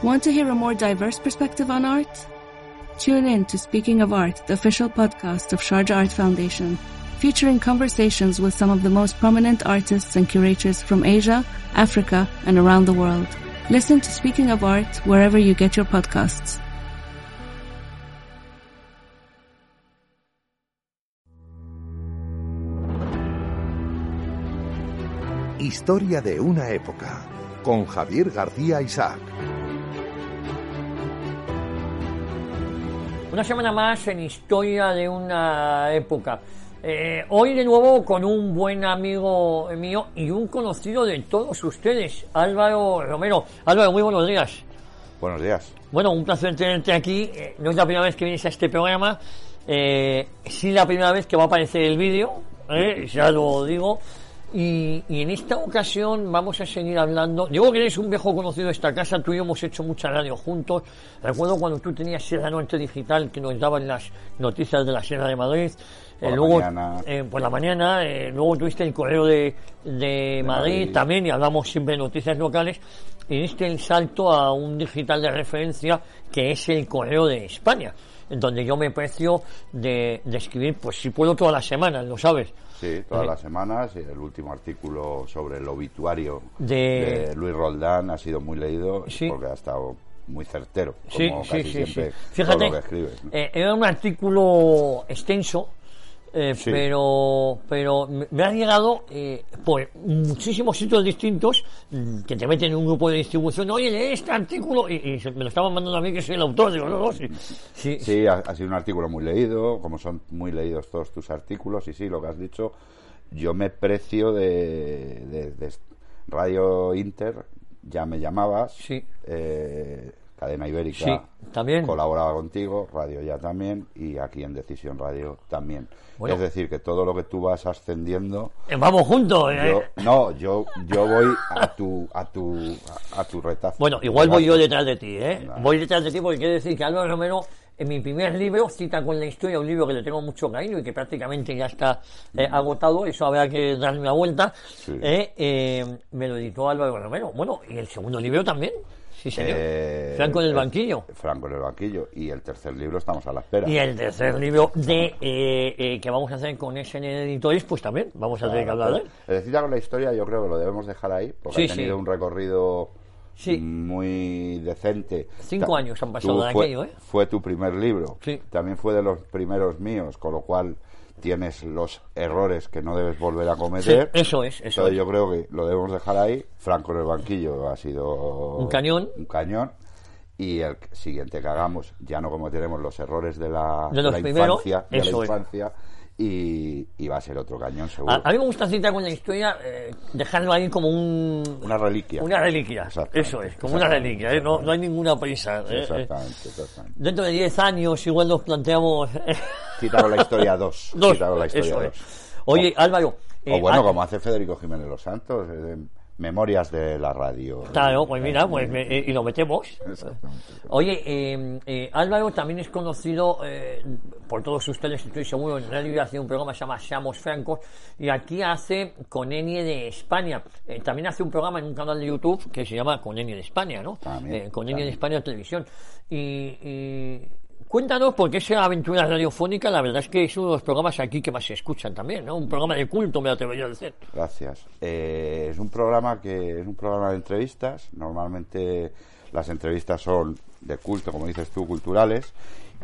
Want to hear a more diverse perspective on art? Tune in to Speaking of Art, the official podcast of Sharjah Art Foundation, featuring conversations with some of the most prominent artists and curators from Asia, Africa, and around the world. Listen to Speaking of Art wherever you get your podcasts. Historia de una época, con Javier García Isaac. Una semana más en Historia de una época. Eh, hoy de nuevo con un buen amigo mío y un conocido de todos ustedes, Álvaro Romero. Álvaro, muy buenos días. Buenos días. Bueno, un placer tenerte aquí. Eh, no es la primera vez que vienes a este programa, eh, sí la primera vez que va a aparecer el vídeo, eh, ya lo digo. Y, y en esta ocasión vamos a seguir hablando. Digo que eres un viejo conocido de esta casa, tú y yo hemos hecho mucha radio juntos. Recuerdo cuando tú tenías Sierra Norte Digital que nos daban las noticias de la Sierra de Madrid. Por Eh, la luego, mañana. eh, por la mañana, eh, luego tuviste el correo de, de Madrid, Madrid. también y hablamos siempre de noticias locales. Y diste el salto a un digital de referencia que es el correo de España, en donde yo me precio de, de escribir, pues si puedo todas las semanas, lo sabes. Sí, todas las semanas. y El último artículo sobre el obituario De- de, Luis Roldán ha sido muy leído Sí. porque ha estado muy certero, como sí, casi sí, siempre sí. todo Fíjate, lo que escribes. ¿no? eh, era un artículo extenso, eh, Sí. pero pero me me ha llegado eh, por muchísimos sitios distintos mm, que te meten en un grupo de distribución. Oye, lee este artículo y, y me lo estaban mandando a mí que soy el autor. Digo, no, no, sí. sí, Sí, ha, ha sido un artículo muy leído, como son muy leídos todos tus artículos, y sí, lo que has dicho, yo me precio de, de- de Radio Inter, ya me llamabas, Sí. eh, Cadena Ibérica Sí, también. colaboraba contigo, Radio Ya también, y aquí en Decisión Radio también. Bueno. Es decir, que todo lo que tú vas ascendiendo, Eh, Vamos juntos. eh. yo, no, yo, yo voy a tu, a tu, a, a tu retazo. Bueno, igual voy yo detrás de ti, ¿eh? Voy detrás de ti porque quiere decir que Álvaro Romero, en mi primer libro, cita con la historia, un libro que le tengo mucho cariño y que prácticamente ya está eh, agotado, eso habrá que darle una vuelta, Sí. eh, eh, me lo editó Álvaro Romero. Bueno, y el segundo libro también, sí señor. Eh, Franco en el banquillo. Franco en el banquillo. Y el tercer libro estamos a la espera. Y el tercer libro de eh, eh, que vamos a hacer con SN Editores, pues también vamos a tener que hablar de él. Es decir, con la historia yo creo que lo debemos dejar ahí, porque Sí, ha tenido sí. un recorrido Sí. muy decente. Cinco Ta- años han pasado de fue, aquello, ¿eh? Fue tu primer libro. Sí. También fue de los primeros míos, con lo cual tienes los errores que no debes volver a Sí, cometer. eso es, eso Entonces es. yo creo que lo debemos dejar ahí. Franco en el banquillo ha sido Un cañón. Un cañón. Y el siguiente que hagamos, ya no cometeremos los errores de la, De los la primeros, infancia, de la infancia y, y va a ser otro cañón seguro. A, a mí me gusta citar con la historia, eh, dejarlo ahí como un, Una reliquia. Una reliquia, eso es, como una reliquia, ¿eh? no, no hay ninguna prisa. ¿eh? Exactamente, exactamente. Dentro de 10 años igual nos planteamos... Quítalo la historia 2. Dos, Quítalo la historia eso 2. es. Oye, Álvaro... O eh, bueno, como hace Federico Jiménez Los Santos, eh, Memorias de la Radio. Claro, pues mira, pues me- eh, y lo metemos. Oye, eh, Álvaro también es conocido por todos ustedes, estoy seguro, en radio hace un programa que se llama Seamos Francos, y aquí hace con Enie de España. También hace un programa en un canal de YouTube que se llama Con Enie de España, ¿no? También, con Enie de. España Televisión. Y, y cuéntanos, porque esa aventura radiofónica, la verdad es que es uno de los programas aquí que más se escuchan también, ¿no? Un programa de culto, me atrevería a decir. Gracias. Eh, es un programa que es un programa de entrevistas. Normalmente las entrevistas son de culto, como dices tú, culturales,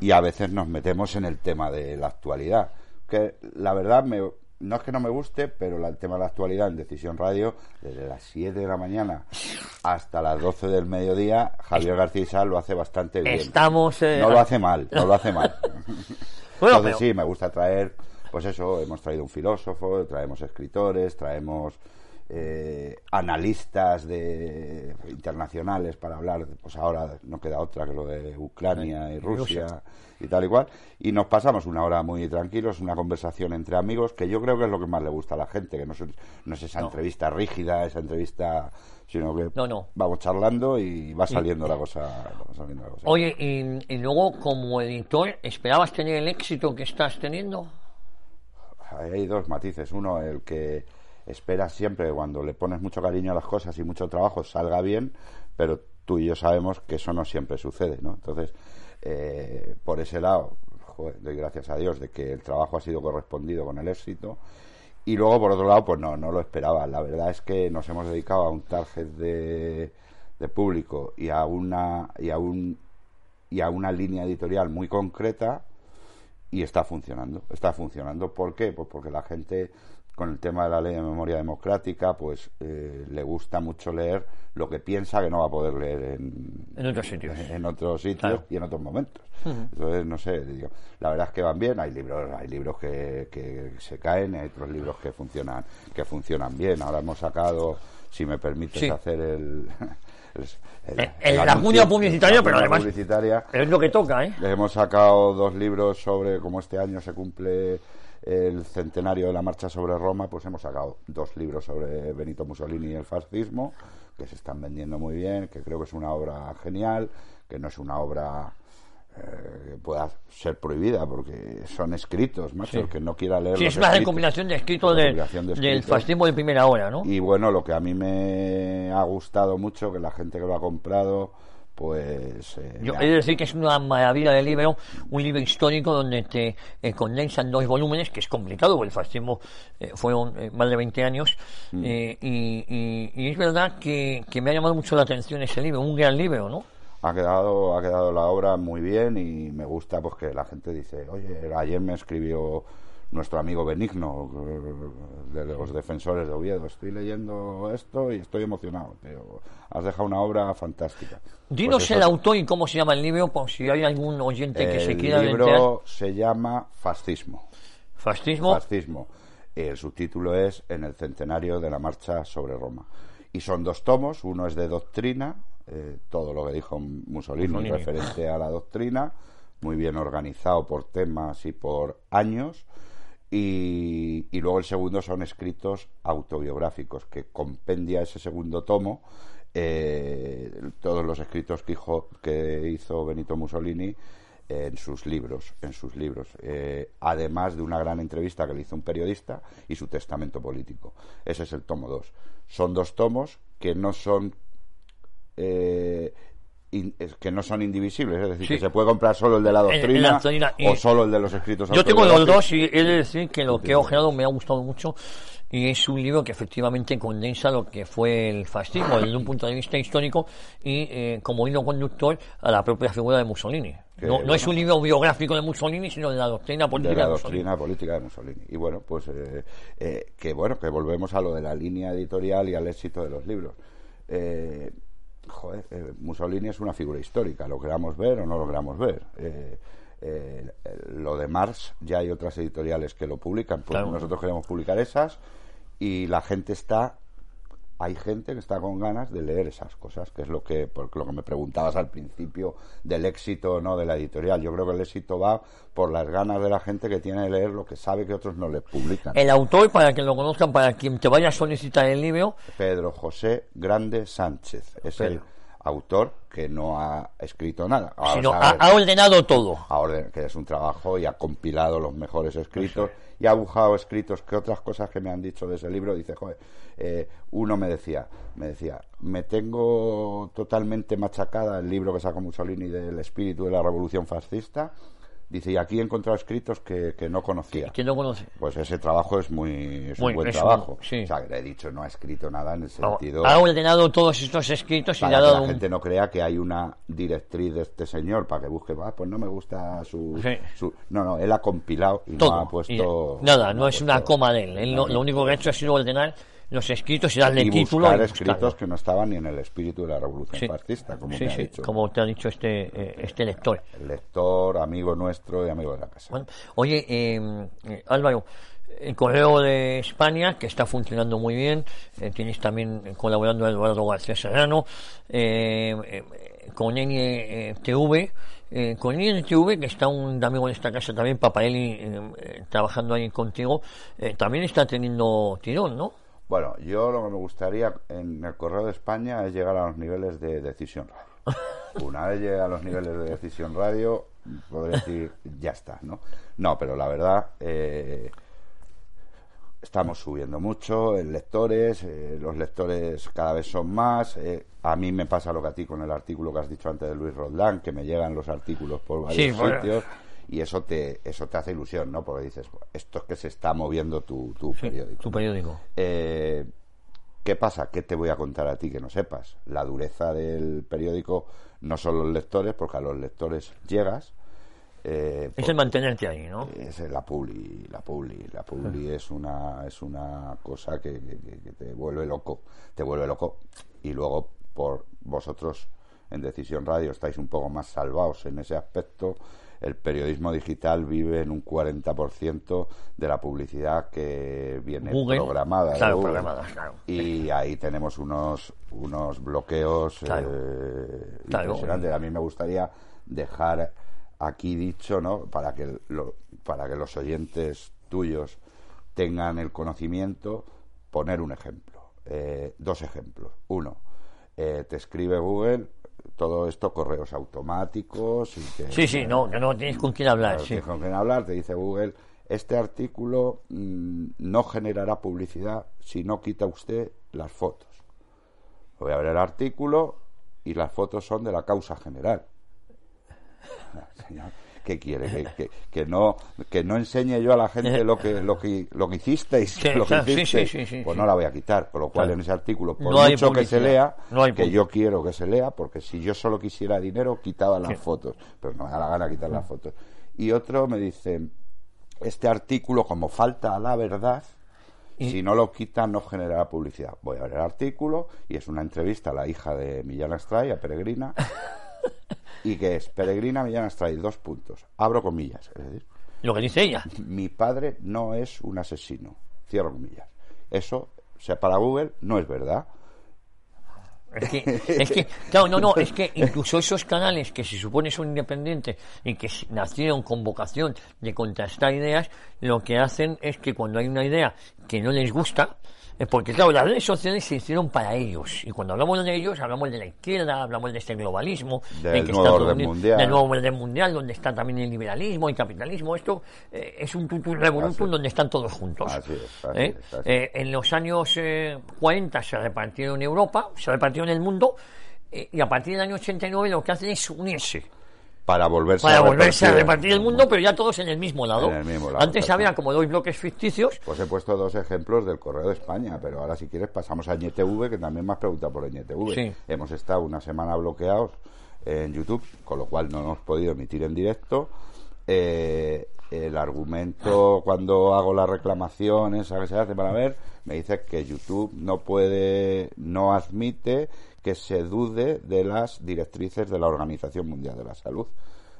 y a veces nos metemos en el tema de la actualidad. Que la verdad me, no es que no me guste, pero la- el tema de la actualidad en Decisión Radio, desde las 7 de la mañana hasta las 12 del mediodía, Javier García lo hace bastante bien. Estamos... eh, No lo hace mal, no lo hace mal. Bueno, Entonces pero- sí, me gusta traer, pues eso, hemos traído un filósofo, traemos escritores, traemos eh, analistas de internacionales para hablar, pues ahora no queda otra que lo de Ucrania y Rusia y tal y cual, y nos pasamos una hora muy tranquilos, una conversación entre amigos, que yo creo que es lo que más le gusta a la gente, que no es, no es esa entrevista rígida, esa entrevista, sino que No, no. vamos charlando y va saliendo la cosa. va saliendo la cosa. Oye, y, y luego como editor, ¿esperabas tener el éxito que estás teniendo? hay dos matices. Uno, el que esperas siempre cuando le pones mucho cariño a las cosas y mucho trabajo salga bien, pero tú y yo sabemos que eso no siempre sucede, ¿no? Entonces, eh, por ese lado, doy gracias a Dios de que el trabajo ha sido correspondido con el éxito. Y luego, por otro lado, pues no, no lo esperaba. La verdad es que nos hemos dedicado a un target de, de público y a una y a un y a una línea editorial muy concreta y está funcionando. Está funcionando. ¿Por qué? Pues porque la gente con el tema de la ley de memoria democrática, pues eh, le gusta mucho leer lo que piensa que no va a poder leer en, en otros sitios, en, otros sitios y en otros momentos. Entonces, no sé, digo, la verdad es que van bien. Hay libros, hay libros que, que se caen, hay otros libros que funcionan, que funcionan bien. Ahora hemos sacado, si me permites hacer el el, el, la cuña publicitaria, pero además publicitaria, es lo que toca, ¿eh? Hemos sacado dos libros sobre cómo este año se cumple el centenario de la marcha sobre Roma, pues hemos sacado dos libros sobre Benito Mussolini y el fascismo, que se están vendiendo muy bien, que creo que es una obra genial, que no es una obra eh, que pueda ser prohibida porque son escritos, macho, el que no quiera leer. Sí, es una recopilación de escritos, del fascismo de primera hora, ¿no? Y bueno, lo que a mí me ha gustado mucho, que la gente que lo ha comprado pues... Eh, Yo he de decir que es una maravilla de libro, un libro histórico donde te eh, condensan dos volúmenes, que es complicado, porque el fascismo eh, fueron más de 20 años, mm. y, y, es verdad que, que, me ha llamado mucho la atención ese libro, un gran libro, ¿no? Ha quedado, ha quedado la obra muy bien y me gusta pues que la gente dice, oye, ayer me escribió nuestro amigo Benigno, de los defensores de Oviedo. Estoy leyendo esto y estoy emocionado, has dejado una obra fantástica. Dinos pues el autor y cómo se llama el libro, por si hay algún oyente que se quiera El libro se llama Fascismo. ¿Fascismo? Fascismo. El subtítulo es En el centenario de la marcha sobre Roma. Y son dos tomos, uno es de doctrina, eh, todo lo que dijo Mussolini, Mussolini referente a la doctrina, muy bien organizado por temas y por años y, luego el segundo son escritos autobiográficos, que compendia ese segundo tomo eh, todos los escritos que, hizo, que hizo Benito Mussolini en sus libros, en sus libros, eh, además de una gran entrevista que le hizo un periodista y su testamento político. Ese es el tomo 2. Son dos tomos que no son eh, que no son indivisibles, es decir, que se puede comprar solo el de la doctrina, o solo el de los escritos Yo tengo los dos y he de decir que lo que he ojeado me ha gustado mucho y es un libro que efectivamente condensa lo que fue el fascismo desde un punto de vista histórico y eh, como hilo conductor a la propia figura de Mussolini. no, es un libro biográfico de Mussolini, sino de la doctrina política de la doctrina política de Mussolini. Y bueno, pues eh, eh, que bueno, que volvemos a lo de la línea editorial y al éxito de los libros. Eh, joder, eh, Mussolini es una figura histórica, lo queramos ver o no lo queramos ver. Eh, eh, lo de Marx, ya hay otras editoriales que lo publican, pues nosotros queremos publicar esas y la gente está hay gente que está con ganas de leer esas cosas, que es lo que, por lo que me preguntabas al principio del éxito no de la editorial. Yo creo que el éxito va por las ganas de la gente que tiene de leer lo que sabe que otros no le publican. El autor, para que lo conozcan, para quien te vaya a solicitar el libro. Pedro José Grande Sánchez. Es el autor que no ha escrito nada. Sino ha, ordenado todo. que es un trabajo y ha compilado los mejores escritos y ha buscado escritos que otras cosas que me han dicho de ese libro. Dice, joder, eh, uno me decía, me decía, me tengo totalmente machacada el libro que sacó Mussolini del espíritu de la revolución fascista Dice, y aquí he encontrado escritos que, que no conocía. ¿Quién no conoce? Pues ese trabajo es muy es un buen trabajo. O sea, le he dicho, no ha escrito nada en el sentido... Ha ordenado todos estos escritos y le ha dado que la gente no crea que hay una directriz de este señor para que busque, ah, pues no me gusta su... No, no, él ha compilado y no ha puesto... nada, no, es una coma de él. él lo único que ha hecho ha sido ordenar los escritos y darle y título. Buscar escritos que no estaban ni en el espíritu de la revolución fascista, como te ha dicho. como te ha dicho este, eh, este lector. El lector, amigo nuestro y amigo de la casa. oye, em, eh, Álvaro, el Correo de España, que está funcionando muy bien, eh, tienes también colaborando Eduardo García Serrano, con NTV, con NTV, que está un amigo de esta casa también, Papaeli, trabajando ahí contigo, también está teniendo tirón, ¿no? Bueno, yo lo que me gustaría en el Correo de España es llegar a los niveles de Decisión Radio. Una vez llegue a los niveles de Decisión Radio, podría decir, ya está, ¿no? No, pero la verdad, eh, estamos subiendo mucho en lectores, eh, los lectores cada vez son más. eh, a mí me pasa lo que a ti con el artículo que has dicho antes de Luis Roldán, que me llegan los artículos por varios Sí, sitios y eso te eso te hace ilusión, ¿no? Porque dices, esto es que se está moviendo tu, tu Sí, periódico. tu periódico. Eh, ¿Qué pasa? ¿Qué te voy a contar a ti que no sepas? La dureza del periódico no son los lectores, porque a los lectores llegas. eh, Es el mantenerte ahí, ¿no? es la publi, la publi, la publi es una es una cosa que, que- que te vuelve loco, te vuelve loco y luego por vosotros en Decisión Radio estáis un poco más salvados en ese aspecto. El periodismo digital vive en un 40% de la publicidad que viene Google, programada. de claro, Google. programada, claro. Y ahí tenemos unos unos bloqueos Claro. eh, Claro. impresionantes. A mí me gustaría dejar aquí dicho, ¿no? Para que, lo- para que los oyentes tuyos tengan el conocimiento, poner un ejemplo. Eh, dos ejemplos. Uno, eh, te escribe Google todo esto correos automáticos y que, Sí, sí, no, que no tienes con quién hablar, Claro, sí. tienes con quién hablar, te dice Google, este artículo mm, no generará publicidad si no quita usted las fotos. Voy a ver el artículo y las fotos son de la causa general. Señor, ¿Qué quiere? Que, que- que no que no enseñe yo a la gente lo que lo que lo que hicisteis, Sí, lo que hicisteis, sí, sí, sí, pues no la voy a quitar. Con lo cual Claro. en ese artículo, por No mucho que se lea, no que yo quiero que se lea, porque si yo solo quisiera dinero, quitaba las fotos, pero no me da la gana quitar las fotos. Y otro me dice, este artículo, como falta a la verdad, Y- si no lo quitan, no generará publicidad. Voy a ver el artículo y es una entrevista a la hija de Millán Astray, a Peregrina. ¿Y que es? Peregrina Millán Astray, dos puntos. Abro comillas. Es decir, Lo que dice ella. mi padre no es un asesino. Cierro comillas. Eso, o sea, para Google no es verdad. Es que, es que, claro, no, no, es que incluso esos canales que se supone son independientes y que nacieron con vocación de contrastar ideas, lo que hacen es que cuando hay una idea que no les gusta, porque claro, las redes sociales se hicieron para ellos, y cuando hablamos de ellos, hablamos de la izquierda, hablamos de este globalismo, Del nuevo está orden mundial. del nuevo orden mundial, donde está también el liberalismo, el capitalismo, esto eh, es un tutum revolutum donde están todos juntos. Así es, así ¿Eh? es, así Eh, en los años eh, 40 se repartieron en Europa, se repartieron en el mundo, y a partir del año 89 lo que hacen es unirse Para volverse para a volverse a repartir. repartir el mundo, pero ya todos en el mismo lado. En el mismo lado, Antes había como dos bloques ficticios. Pues he puesto dos ejemplos del Correo de España, pero ahora si quieres pasamos a ÑTV, que también me has preguntado por ñtv. Sí. Hemos estado una semana bloqueados en YouTube, con lo cual no hemos podido emitir en directo. Eh, el argumento cuando hago la reclamación esa que se hace para ver, me dice que YouTube no puede, no admite que se dude de las directrices de la Organización Mundial de la Salud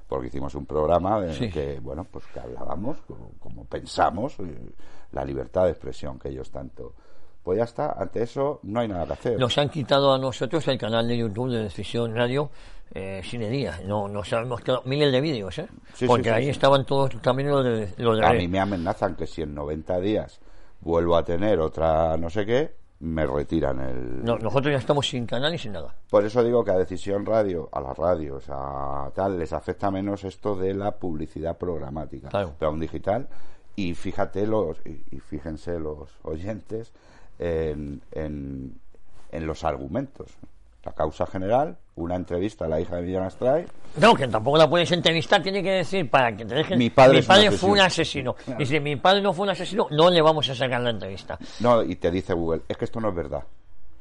porque hicimos un programa en Sí. el que bueno pues que hablábamos como, como pensamos la libertad de expresión que ellos tanto pues ya está ante eso no hay nada que hacer Nos han quitado a nosotros el canal de YouTube de Decisión Radio eh, sin día. No, nos hemos quedado miles de vídeos, ¿eh? Sí, Porque sí, ahí estaban todos también los de, los de a mí me amenazan que si en 90 días vuelvo a tener otra no sé qué me retiran el No, nosotros ya estamos sin canal y sin nada. Por eso digo que a Decisión Radio, a las radios, a tal, les afecta menos esto de la publicidad programática. Claro. Pero a un digital, y fíjate los, y, fíjense los oyentes en, en, en los argumentos. La causa general, una entrevista a la hija de Millán Astray, No, que tampoco la puedes entrevistar, tiene que decir para que te dejen. Mi padre un fue asesino". un asesino. Claro. Y si mi padre no fue un asesino, no le vamos a sacar la entrevista. no, y te dice Google, es que esto no es verdad.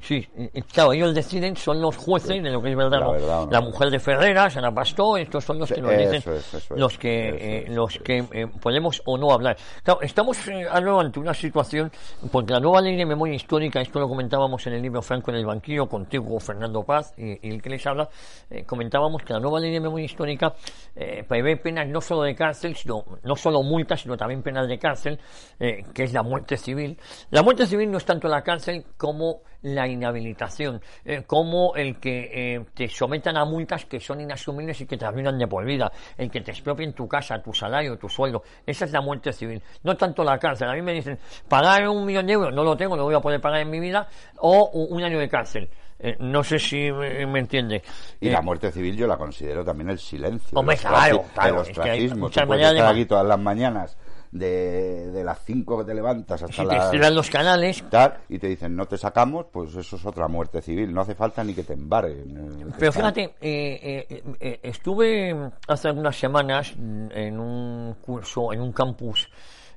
Sí, y- y claro, ellos deciden, son los jueces de lo que es verdad. La ¿no? verdad o no. La mujer de Ferreras, Ana Pastor, estos son los que nos eso dicen es, eso es, los que, eh, los que eh, podemos o no hablar. Claro, estamos eh, ahora ante una situación, porque la nueva ley de memoria histórica, esto lo comentábamos en el libro Franco en el banquillo, contigo Fernando Paz y, y el que les habla, eh, comentábamos que la nueva ley de memoria histórica eh, prevé penas no solo de cárcel, sino no solo multas, sino también penas de cárcel, eh, que es la muerte civil. La muerte civil no es tanto la cárcel como la inhabilitación, eh, como el que eh, te sometan a multas que son inasumibles y que te arruinan de por vida, el que te expropien tu casa, tu salario, tu sueldo. Esa es la muerte civil, no tanto la cárcel. A mí me dicen, pagar un millón de euros, no lo tengo, no voy a poder pagar en mi vida, o un año de cárcel. Eh, no sé si me, me entiende. Y Eh, la muerte civil yo la considero también el silencio. Hombre, el claro, claro, el es que hay ostracismo. muchas Tú puedes de aquí todas las mañanas de, de las 5 que te levantas hasta Si te las cierran los canales, tal, y te dicen no te sacamos, pues eso es otra muerte civil. No hace falta ni que te embarguen. Pero fíjate, eh, eh, eh, estuve hace algunas semanas en un curso, en un campus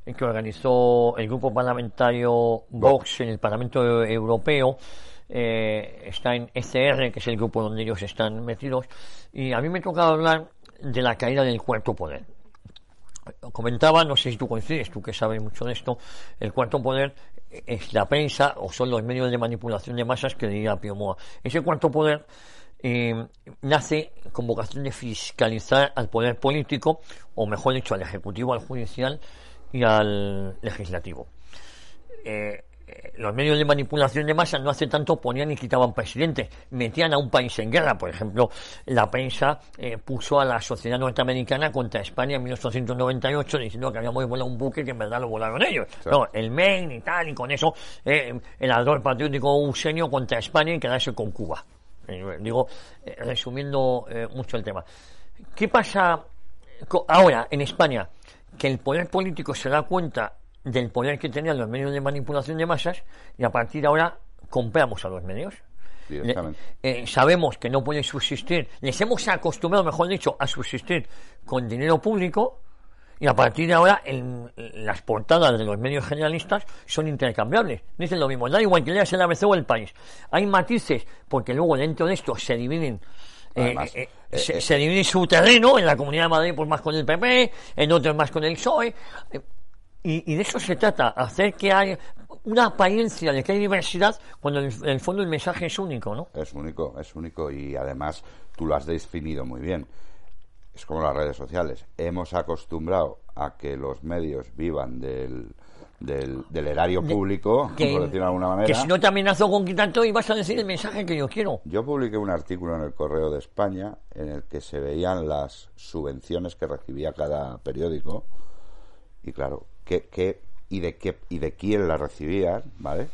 que organizó el grupo parlamentario Vox en el Parlamento Europeo. eh, está en ECR, que es el grupo donde ellos están metidos, y a mí me tocaba hablar de la caída del cuarto poder. Comentaba, no sé si tú coincides, tú que sabes mucho de esto, el cuarto poder es la prensa o son los medios de manipulación de masas que diría Pío Moa. Ese cuarto poder eh, nace con vocación de fiscalizar al poder político, o mejor dicho, al ejecutivo, al judicial y al legislativo. Eh, los medios de manipulación de masas no hace tanto ponían y quitaban presidentes, metían a un país en guerra. Por ejemplo, la prensa eh, puso a la sociedad norteamericana contra España en 1898 diciendo que habíamos volado un buque que en verdad lo volaron ellos. No, el Maine y tal, y con eso eh, el ardor patriótico usenio contra España y quedarse con Cuba. Eh, digo, eh, resumiendo eh, mucho el tema. ¿Qué pasa ahora en España? Que el poder político se da cuenta del poder que tenían los medios de manipulación de masas y a partir de ahora compramos a los medios. Directamente. Le- eh, sabemos que no pueden subsistir, les hemos acostumbrado, mejor dicho, a subsistir con dinero público y a partir de ahora las portadas de los medios generalistas son intercambiables. Dicen lo mismo, da igual que leas el ABC o el país. Hay matices porque luego dentro de esto se dividen eh, Además, eh, eh, se, se divide su terreno, en la Comunidad de Madrid pues más con el PP, en otros más con el PSOE, y, y de eso se trata, hacer que haya una apariencia de que hay diversidad cuando en el, fondo el mensaje es único, ¿no? Es único, es único y además tú lo has definido muy bien. Es como las redes sociales. Hemos acostumbrado a que los medios vivan del, del, del erario público, por decirlo de alguna manera. que si no te amenazo con quitar todo y vas a decir el mensaje que yo quiero. Yo publiqué un artículo en el Correo de España en el que se veían las subvenciones que recibía cada periódico y claro, qué, qué, y de qué y de quién las recibían, ¿vale?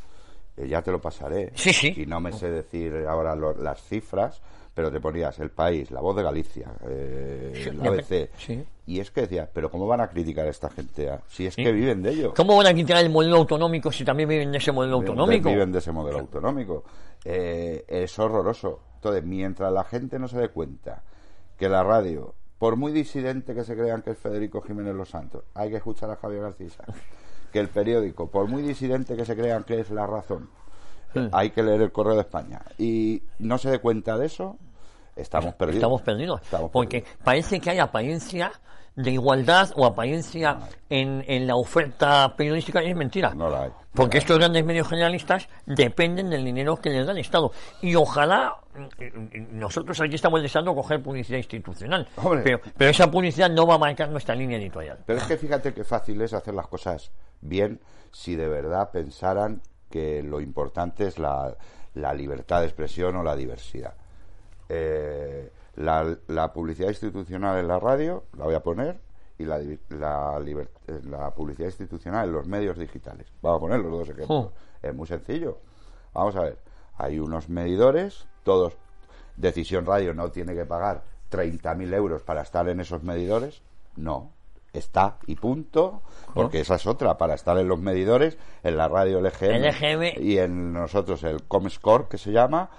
Eh, ya te lo pasaré. Sí, sí. Y no me sé decir ahora lo- las cifras, pero te ponías El País, La Voz de Galicia, eh, Sí, me- ABC. sí. Y es que decía, pero ¿cómo van a criticar a esta gente? ah? Si es Sí. que viven de ello. ¿Cómo van a quitar el modelo autonómico si también viven de ese modelo autonómico? Viven de ese modelo autonómico. Eh, es horroroso. Entonces, mientras la gente no se dé cuenta que la radio, por muy disidente que se crean que es Federico Jiménez Los Santos, hay que escuchar a Javier García. Que el periódico, por muy disidente que se crean que es La Razón, hay que leer el Correo de España. Y no se dé cuenta de eso, estamos perdidos. Estamos perdidos. Estamos porque perdidos. parece que hay apariencia de igualdad o apariencia en, en la oferta periodística es mentira. No la hay. Porque estos grandes medios generalistas dependen del dinero que les da el Estado. Y ojalá mm, nosotros aquí estamos deseando coger publicidad institucional. Pero, pero esa publicidad no va a marcar nuestra línea editorial. Pero es que fíjate qué fácil es hacer las cosas bien si de verdad pensaran que lo importante es la, la libertad de expresión o la diversidad. Eh, la, la publicidad institucional en la radio, la voy a poner, y la, la, la publicidad institucional en los medios digitales. Vamos a poner los dos ejemplos. Oh. Es muy sencillo. Vamos a ver. Hay unos medidores, todos. Decisión Radio no tiene que pagar 30.000 euros para estar en esos medidores. No. Está y punto. Porque esa es otra. Para estar en los medidores, en la radio LGM, LGM. y en nosotros el Comscore, que se llama,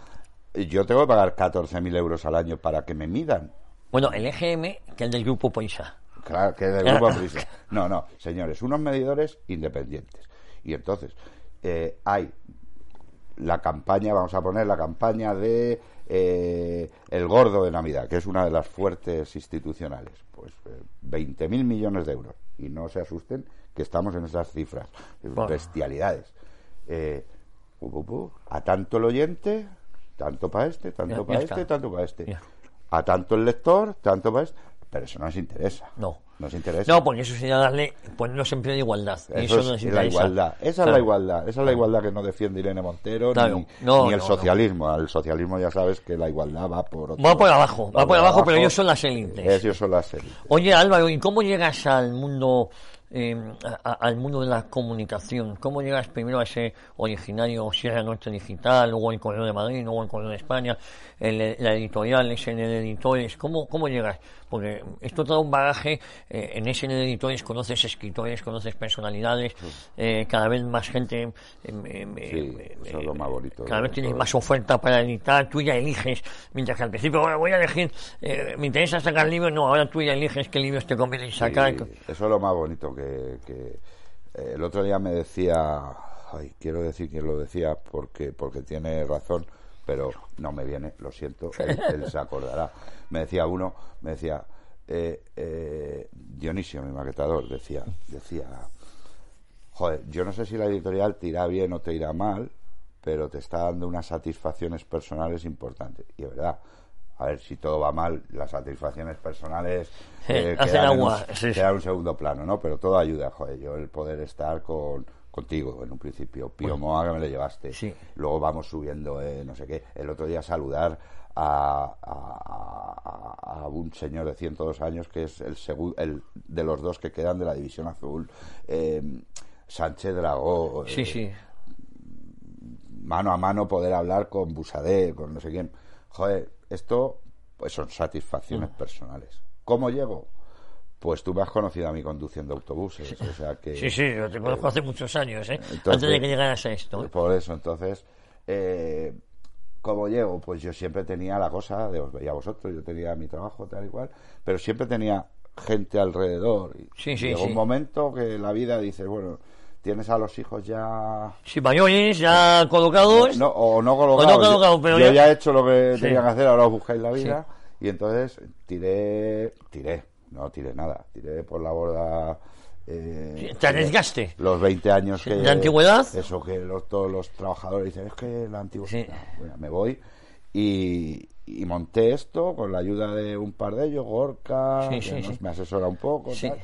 yo tengo que pagar 14.000 euros al año para que me midan. Bueno, el EGM, que es del grupo Poisa. Claro, que del grupo Prisa. No, no, señores, unos medidores independientes. Y entonces, eh, hay la campaña, vamos a poner la campaña de eh, El Gordo de Navidad, que es una de las fuertes institucionales. Pues eh, 20.000 millones de euros. Y no se asusten que estamos en esas cifras. Bueno. Bestialidades. Eh, a tanto el oyente, tanto para este, tanto ya para este, tanto para este. Ya. A tanto el lector, tanto para este. Pero eso no nos interesa. No. Nos interesa. No, porque eso sería darle, ponernos en pie de igualdad. y Eso no es nos la interesa. igualdad. Esa es la igualdad. Esa es la igualdad que no defiende Irene Montero Claro. ni, No, ni el no, socialismo. Al socialismo ya sabes que la igualdad va por otro Va por abajo, va por abajo, pero ellos son las élites. Ellos son las élites. Oye Álvaro, ¿y cómo llegas al mundo eh, a- al mundo de la comunicación? ¿Cómo llegas primero a ese originario Sierra Norte Digital, luego el Correo de Madrid, luego el Correo de España, el- la editorial, SN Editores? ¿Cómo, ¿Cómo llegas? Porque esto te da un bagaje, eh, en SN Editores conoces escritores, conoces personalidades, eh, cada vez más gente... eh, eh, Sí, eso es lo más bonito Cada vez tienes todo más oferta para editar, tú ya eliges, mientras que al principio "Bueno, voy a elegir, eh, me interesa sacar libros, no, ahora tú ya eliges qué libros te conviene sacar. Sí, eso es lo más bonito que, que, eh, el otro día me decía, ay, quiero decir quién lo decía porque porque tiene razón, pero no me viene, lo siento, él, él se acordará. Me decía uno, me decía eh, eh, Dionisio, mi maquetador, decía, decía, joder, yo no sé si la editorial te irá bien o te irá mal, pero te está dando unas satisfacciones personales importantes. Y es verdad, a ver, si todo va mal, las satisfacciones personales Eh, en agua, sí. quedan en un segundo plano, ¿no? Pero todo ayuda, joder, yo el poder estar con contigo en un principio, Pío Moa que me le llevaste, Sí. luego vamos subiendo, eh, no sé qué, el otro día saludar a, a- a- a un señor de 102 años que es el, el de los dos que quedan de la División Azul, eh, Sánchez Dragó, Sí, eh, sí. mano a mano poder hablar con Busadé, con no sé quién. Joder, esto pues son satisfacciones Mm. personales. ¿Cómo llego? Pues tú me has conocido a mí conduciendo autobuses, o sea que... Sí, sí, yo te conozco hace muchos años, ¿eh? Entonces- Antes de que llegaras a esto. ¿eh? Por eso, entonces, eh, ¿cómo llego? Pues yo siempre tenía la cosa de os veía a vosotros, yo tenía mi trabajo tal y cual, pero siempre tenía gente alrededor. Y Sí, sí, llegó sí. un momento que la vida dice, bueno, tienes a los hijos ya Sí, mayores, ya colocados. no, o no colocados. O no colocados, pero yo ya- ya he hecho lo que Sí. tenía que hacer, ahora os buscáis la vida. Y entonces tiré, tiré, no tiré nada, tiré por la borda. eh, Te arriesgaste. Los 20 años Sí, que. ¿de antigüedad? Eso que los- todos los trabajadores dicen, es que la antigüedad. Sí. No, bueno, me voy y, y monté esto con la ayuda de un par de ellos, Gorka, Sí, que sí, nos- sí. me asesora un poco. Sí. tal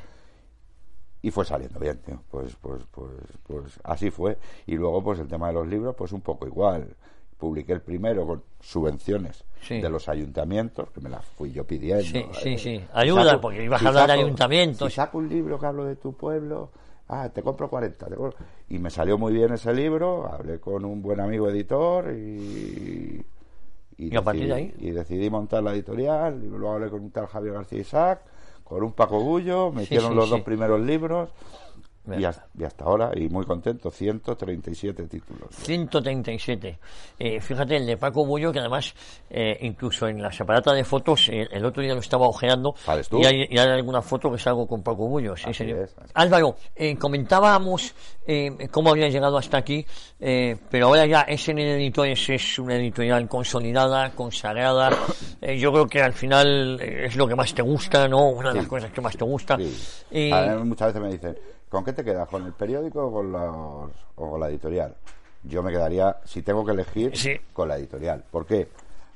y fue saliendo bien, tío. Pues, pues, pues, pues así fue. Y luego, pues el tema de los libros, pues un poco igual. Publiqué el primero con subvenciones Sí. de los ayuntamientos, que me las fui yo pidiendo. Sí, sí, Eh, sí. si Ayuda, porque ibas a hablar de ayuntamientos. Si saco un libro que hablo de tu pueblo, ah, te compro 40. te compro- Y me salió muy bien ese libro, hablé con un buen amigo editor y... ¿Y a partir de ahí? y decidí montar la editorial, y luego hablé con un tal Javier García Isaac, con un Paco Gullo, me Sí, hicieron sí, los sí. dos primeros libros y hasta, y hasta ahora, y muy contento, 137 títulos. 137. Eh, fíjate, el de Paco Bullo, que además, eh, incluso en la separata de fotos, eh, el otro día lo estaba ojeando. ¿Sales tú? Y hay, y hay alguna foto que salgo con Paco Bullo, sí, señor. es. Álvaro, eh, comentábamos eh, cómo había llegado hasta aquí, eh, pero ahora ya SN Editores es una editorial consolidada, consagrada. Yo creo que al final es lo que más te gusta, ¿no? Una de las cosas que más te gusta. Sí. Mí muchas veces me dicen, ¿con qué te quedas? ¿Con el periódico o con, los, o con la editorial? Yo me quedaría, si tengo que elegir, Sí. con la editorial. ¿Por qué?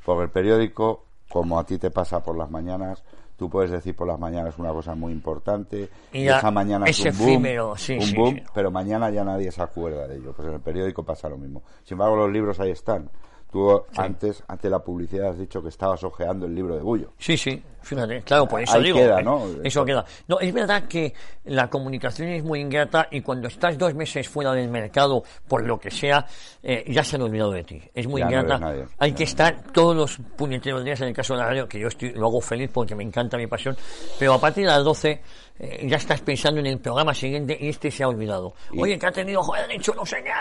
Porque el periódico, como a ti te pasa por las mañanas, tú puedes decir por las mañanas una cosa muy importante Y esa mañana es es un boom, efímero, sí, un sí, boom, sí. pero mañana ya nadie se acuerda de ello. Pues en el periódico pasa lo mismo. Sin embargo, los libros ahí están. Tú antes, ante la publicidad, has dicho que estabas ojeando el libro de Bullo. Sí, sí, fíjate, claro, por eso Ahí digo. queda, eh, ¿no? Eso queda. No, es verdad que la comunicación es muy ingrata y cuando estás dos meses fuera del mercado, por lo que sea, eh, ya se han olvidado de ti. Es muy Ya ingrata. Hay que estar todos los puñeteros días, en el caso de la radio, que yo estoy, lo hago feliz porque me encanta mi pasión, pero a partir de las 12 eh, ya estás pensando en el programa siguiente y este se ha olvidado. Y- Oye, que ha tenido, joder, hecho no sé qué,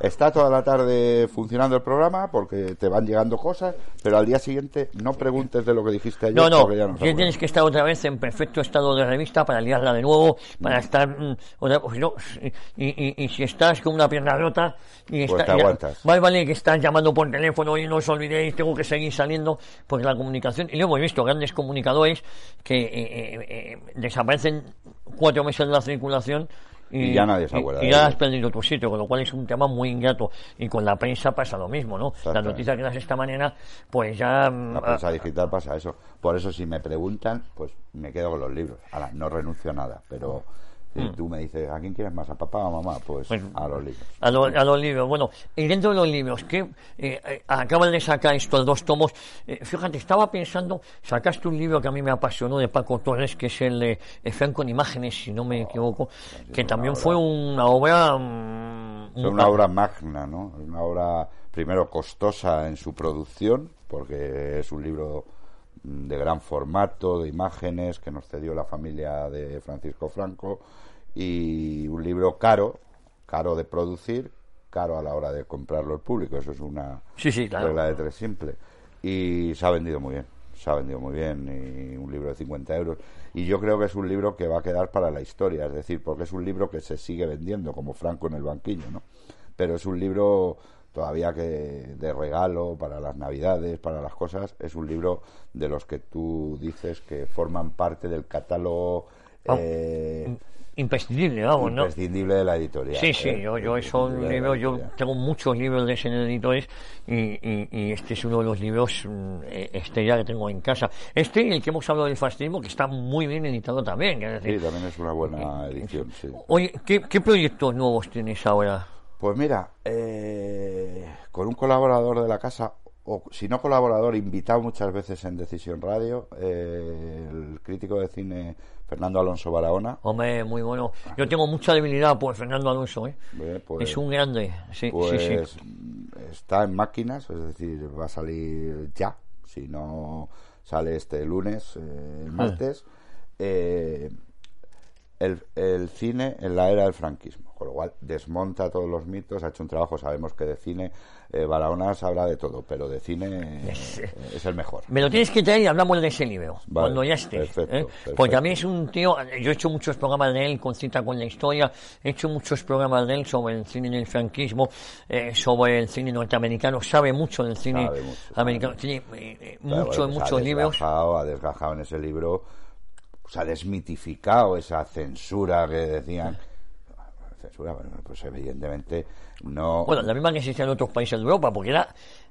Está toda la tarde funcionando el programa porque te van llegando cosas, pero al día siguiente no preguntes de lo que dijiste ayer No, no, ya no tienes que estar otra vez en perfecto estado de revista para liarla de nuevo, para estar mm, otra- pues no, y, y- y si estás con una pierna rota y Pues está- ya- más vale que estás llamando por teléfono y no os olvidéis, tengo que seguir saliendo, porque la comunicación, y lo hemos visto, grandes comunicadores que eh, eh, eh, cuatro meses de la circulación Y ya nadie se acuerda Y, ya has perdido tu sitio, con lo cual es un tema muy ingrato. Y con la prensa pasa lo mismo, ¿no? La Exactamente. noticia que das esta mañana, pues ya... mm, La prensa digital pasa eso. Por eso si me preguntan, pues me quedo con los libros. Ahora, no renuncio a nada, pero Si tú me dices, ¿a quién quieres más? ¿A papá o a mamá? Pues Pues, a los libros. A, lo- a los libros. Bueno, y dentro de los libros, que eh, eh, acaban de sacar estos dos tomos. eh, fíjate, estaba pensando, sacaste un libro que a mí me apasionó de Paco Torres, que es el de eh, Franco en Imágenes, si no me equivoco, que también fue una obra. mm, un- una obra magna, ¿no? Una obra, primero, costosa en su producción, porque es un libro mm, de gran formato, de imágenes, que nos cedió la familia de Francisco Franco, y un libro caro, caro de producir, caro a la hora de comprarlo al público. Eso es una Sí, sí, claro. regla de tres simple. Y se ha vendido muy bien, se ha vendido muy bien, y un libro de 50 euros. Y yo creo que es un libro que va a quedar para la historia, es decir, porque es un libro que se sigue vendiendo, como Franco en el banquillo, ¿no? Pero es un libro todavía que de regalo para las navidades, para las cosas, es un libro de los que tú dices que forman parte del catálogo Ah, eh, Imprescindible, vamos, ¿no? imprescindible de la editorial. Sí, sí, ¿eh? yo, yo la libros, yo tengo muchos libros de ese editores y, y, y este es uno de los libros mm, eh, estrella que tengo en casa. Este y el que hemos hablado del fascismo, que está muy bien editado también. es decir, Sí, también es una buena edición, sí. Oye, ¿qué, ¿qué proyectos nuevos tienes ahora? Pues mira, eh, con un colaborador de la casa, o si no colaborador, invitado muchas veces en Decisión Radio, eh, el crítico de cine Fernando Alonso Barahona. Hombre, muy bueno. Yo tengo mucha debilidad por Fernando Alonso, ¿eh? eh, pues, es un grande, sí, pues, sí, sí. está en máquinas, es decir, va a salir ya, si no sale este lunes, eh, el martes. eh, el, el cine en la era del franquismo, con lo cual desmonta todos los mitos, ha hecho un trabajo, sabemos que de cine eh, Barahona sabrá de todo, pero de cine eh, es el mejor. Me lo tienes que traer y hablamos de ese libro, Vale, cuando ya esté. perfecto, ¿eh? Porque a mí es un tío, yo he hecho muchos programas de él con cita con la historia, he hecho muchos programas de él sobre el cine del franquismo, eh, sobre el cine norteamericano, sabe mucho del cine Sabe mucho, americano, tiene muchos, bueno, pues muchos ha libros. desgajado, ha desgajado en ese libro, pues ha desmitificado esa censura que decían. Censura, bueno, pues evidentemente no. Bueno, la misma que existía en otros países de Europa, porque era,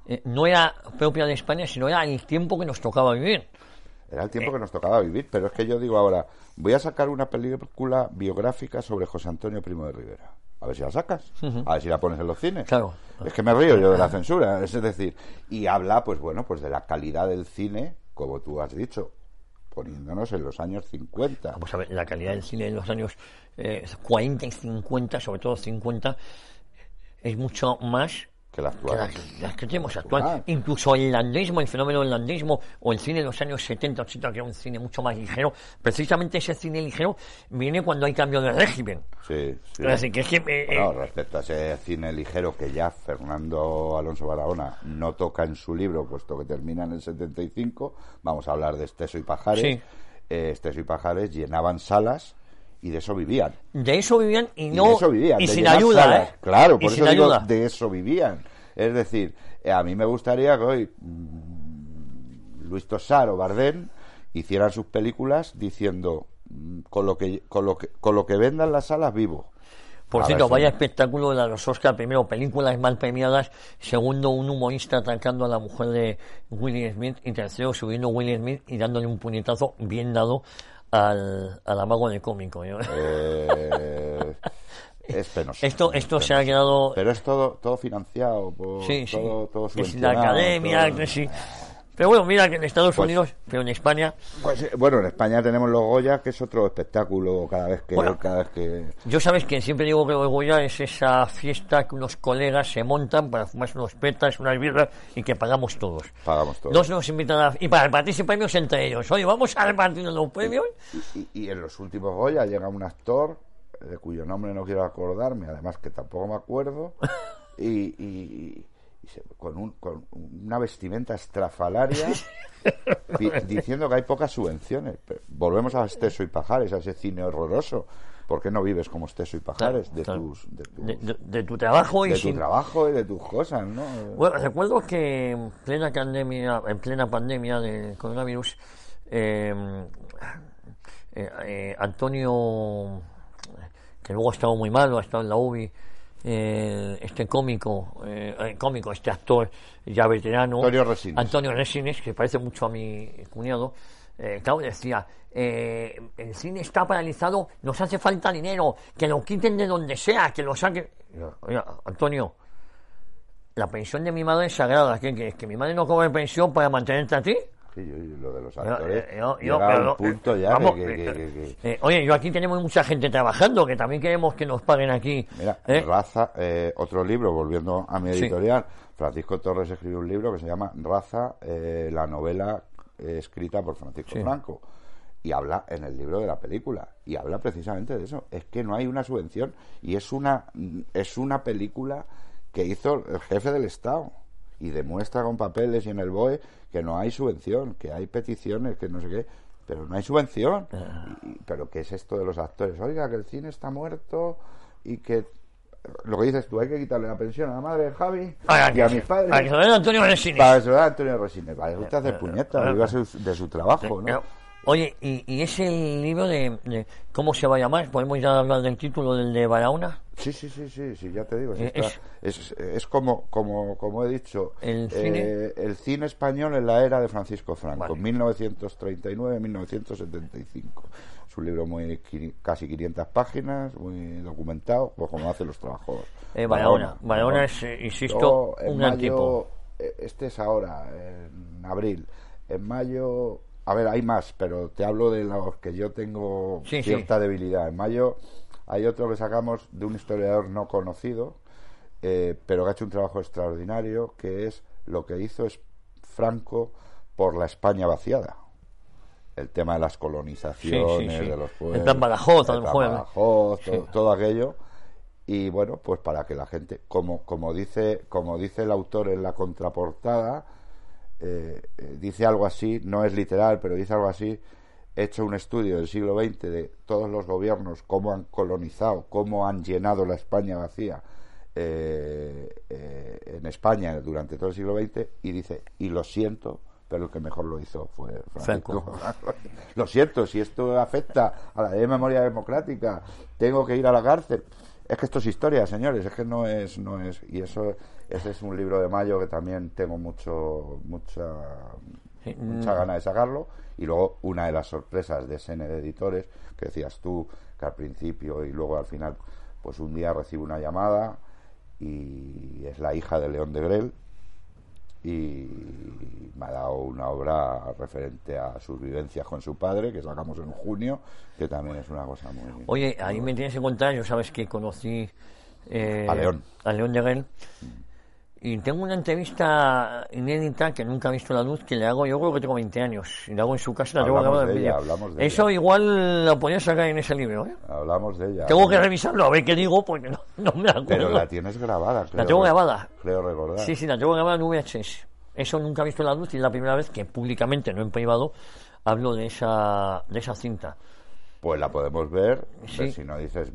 eh, no era propia de España, sino era el tiempo que nos tocaba vivir. Era el tiempo que nos tocaba vivir, pero es que yo digo ahora, voy a sacar una película biográfica sobre José Antonio Primo de Rivera. A ver si la sacas, a ver si la pones en los cines. Claro. Es que me río yo de la censura, es decir, y habla, pues bueno, pues de la calidad del cine, como tú has dicho, poniéndonos en los años 50. Vamos a ver, la calidad del cine en los años eh, 40 y 50, sobre todo 50, es mucho más Que la actual. que tenemos actual. Ah. Incluso el landismo, el fenómeno del landismo, o el cine de los años 70, 80, que era un cine mucho más ligero, precisamente ese cine ligero viene cuando hay cambio de régimen. Sí, sí. Así que es que... eh, Bueno, eh, respecto a ese cine ligero que ya Fernando Alonso Barahona no toca en su libro, puesto que termina en el 75, vamos a hablar de Esteso y Pajares. Sí. Eh, Esteso y Pajares llenaban salas y de eso vivían. de eso vivían y Y no... de eso vivían. y de sin ayuda, salas. ¿eh? Claro, por eso digo, ayuda. de eso vivían. Es decir, eh, a mí me gustaría que hoy mm, Luis Tosar o Bardem hicieran sus películas diciendo mm, con lo que con lo que con lo que vendan las salas vivo. Por A cierto, vaya espectáculo de los Oscar. Primero, películas mal premiadas. Segundo, un humorista atacando a la mujer de Willie Smith. Y tercero, subiendo Willie Smith y dándole un puñetazo bien dado al, al amago del cómico. ¿no? Eh, es penoso. Esto, es esto se ha quedado... Pero es todo, todo financiado por Sí, sí. todo, la academia, todo- que sí. Pero bueno, mira que en Estados Pues- Unidos, pero en España, Pues, eh, bueno, en España tenemos los Goya, que es otro espectáculo cada vez que, Bueno. cada vez que yo sabes que siempre digo que los Goya es esa fiesta que unos colegas se montan para fumarse unos petas, unas birras y que pagamos todos. pagamos todo. Dos nos invitan a, y para repartirse premios entre ellos. Oye, vamos a repartir los premios. Y, y en los últimos Goya llega un actor eh, de cuyo nombre no quiero acordarme, además que tampoco me acuerdo, y, y- con, un- con una vestimenta estrafalaria diciendo que hay pocas subvenciones. Pero volvemos a Esteso y Pajares, a ese cine horroroso. ¿Por qué no vives como Esteso y Pajares de, Claro. tus, de, tus- De, de- de tu trabajo y de tu trabajo y de tus cosas, ¿no? Bueno, recuerdo que en plena pandemia, en plena pandemia del coronavirus, eh, eh, eh, Antonio, que luego ha estado muy malo, ha estado en la UBI, eh, este cómico, eh, cómico, este actor ya veterano, Antonio Resines. Antonio Resines, que parece mucho a mi cuñado, eh, claro, decía, eh, el cine está paralizado, nos hace falta dinero, que lo quiten de donde sea, que lo saquen. Antonio, la pensión de mi madre es sagrada, ¿qué quieres? ¿Que mi madre no cobre pensión para mantenerte a ti? Sí, yo, yo lo de los actores eh, yo- llega yo- a pero- un punto ya vamos, que, que- que- que- que- oye, yo aquí tenemos mucha gente trabajando, que también queremos que nos paguen aquí. Mira, ¿eh? Raza, eh, otro libro, volviendo a mi Sí. editorial, Francisco Torres escribió un libro que se llama Raza, eh, la novela escrita por Francisco Sí. Franco. Y habla en el libro de la película. Y habla precisamente de eso. Es que no hay una subvención. Y es una, es una película que hizo el jefe del Estado. Y demuestra con papeles y en el BOE que no hay subvención, que hay peticiones, que no sé qué. Pero no hay subvención. Y- pero ¿qué es esto de los actores? Oiga, que el cine está muerto y que lo que dices tú, hay que quitarle la pensión a la madre de Javi Para y a mis padres. para que se lo den a Antonio Resines. Para que se lo den a Antonio Resines. Vale, usted hace eh, puñetas, eh, viva de su trabajo, ¿no? Eh, Oye, ¿y, y ese libro de, de cómo se va a llamar? ¿Podemos ya hablar del título del de Barahona? Sí, sí, sí, sí, sí, ya te digo. Eh, está- es, es como, como, como he dicho, El eh, cine. el cine español en la era de Francisco Franco, Vale. 1939-1975. Es un libro muy casi 500 páginas, muy documentado, pues como hacen los trabajos. Eh, Barahona. Barahona es, eh, insisto, en un gran mayo, tipo. eh, Este es ahora, en abril. En mayo, a ver, hay más, pero te hablo de los que yo tengo Sí, sí. cierta debilidad. En mayo hay otro que sacamos de un historiador no conocido, eh, pero que ha hecho un trabajo extraordinario, que es lo que hizo es Franco por la España vaciada. El tema de las colonizaciones, Sí, de los El pueblos. plan Badajoz, el. Badajoz, todo, todo aquello. Y bueno, pues para que la gente, como, como, dice, como dice el autor en la contraportada, eh, eh, dice algo así, no es literal, pero dice algo así, he hecho un estudio del siglo XX de todos los gobiernos, cómo han colonizado, cómo han llenado la España vacía eh, eh, en España durante todo el siglo XX, y dice, y lo siento, pero el que mejor lo hizo fue Francisco. lo siento, si esto afecta a la de memoria democrática, tengo que ir a la cárcel. Es que esto es historia, señores, es que no es, no es, y eso, ese es un libro de mayo que también tengo mucho, mucha, mucha mm. gana de sacarlo. Y luego una de las sorpresas de SN de Editores, que decías tú, que al principio y luego al final, pues un día recibo una llamada y es la hija de León de Grel y me ha dado una obra referente a sus vivencias con su padre, que sacamos en junio, que también es una cosa muy... Oye, ahí me tienes que contar, yo sabes que conocí eh, A León. a León de Guel. Y tengo una entrevista inédita que nunca ha visto la luz, que le hago, yo creo que tengo 20 años, y la hago en su casa, la tengo grabada en ella, de Eso ella. igual la podía sacar en ese libro, ¿eh? Hablamos de ella. Tengo que revisarlo, a ver qué digo, porque no, no me acuerdo. Pero la tienes grabada, creo. tengo grabada. Creo recordar. Sí, sí, la tengo grabada en VHS. Eso nunca he visto la luz y es la primera vez que públicamente, no en privado, hablo de esa, de esa cinta. Pues la podemos ver, Sí. pero si no dices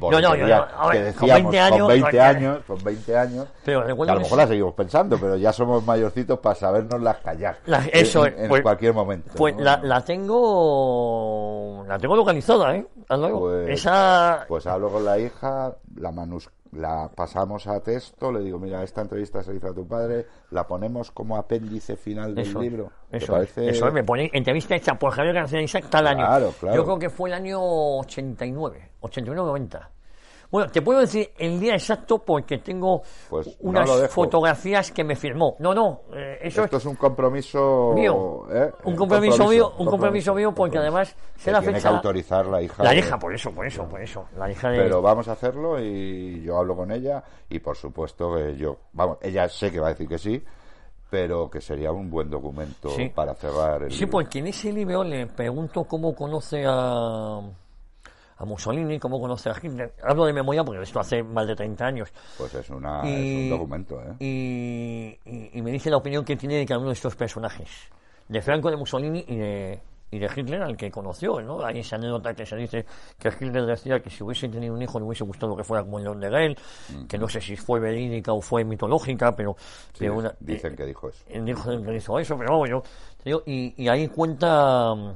No, no, yo- que con decíamos 20 años, con 20 no, años, con 20 años, Pero que a lo mejor la seguimos pensando, pero ya somos mayorcitos para sabernos las callar. La- eso en, es, en pues- cualquier momento. Pues ¿no? la, la tengo la tengo localizada, ¿eh? Pues- Esa Pues hablo con la hija, la manus la pasamos a texto, le digo, mira, esta entrevista se hizo a tu padre, la ponemos como apéndice final del eso, libro. ¿Te eso, parece? eso es, me pone entrevista hecha por Javier García Isaac tal año. Claro, claro. Yo creo que fue el año 89, 89-90. Bueno, te puedo decir el día exacto porque tengo Pues unas fotografías que me firmó. No, no, eh, eso Esto es es un compromiso mío. ¿eh? Un compromiso mío, un compromiso mío porque compromiso. además Que la tiene fecha. que autorizar la hija. La de- hija, por eso, por eso, por eso. La hija de. Pero vamos a hacerlo y yo hablo con ella y por supuesto que yo, vamos, ella sé que va a decir que sí, pero que sería un buen documento Sí. para cerrar el Sí, libro. porque en ese libro le pregunto cómo conoce a, a Mussolini, cómo conoce a Hitler. Hablo de memoria porque esto hace más de 30 años. Pues es, una, Y- es un documento, ¿eh? Y, y- y me dice la opinión que tiene de cada uno de estos personajes. De Franco, de Mussolini y de, y de Hitler, al que conoció, ¿no? Hay esa anécdota que se dice que Hitler decía que si hubiese tenido un hijo le hubiese gustado que fuera como el León de Gel, que no sé si fue verídica o fue mitológica, pero... Sí, pero una- dicen que dijo eso. él dijo que hizo eso, pero yo y, y ahí cuenta mm,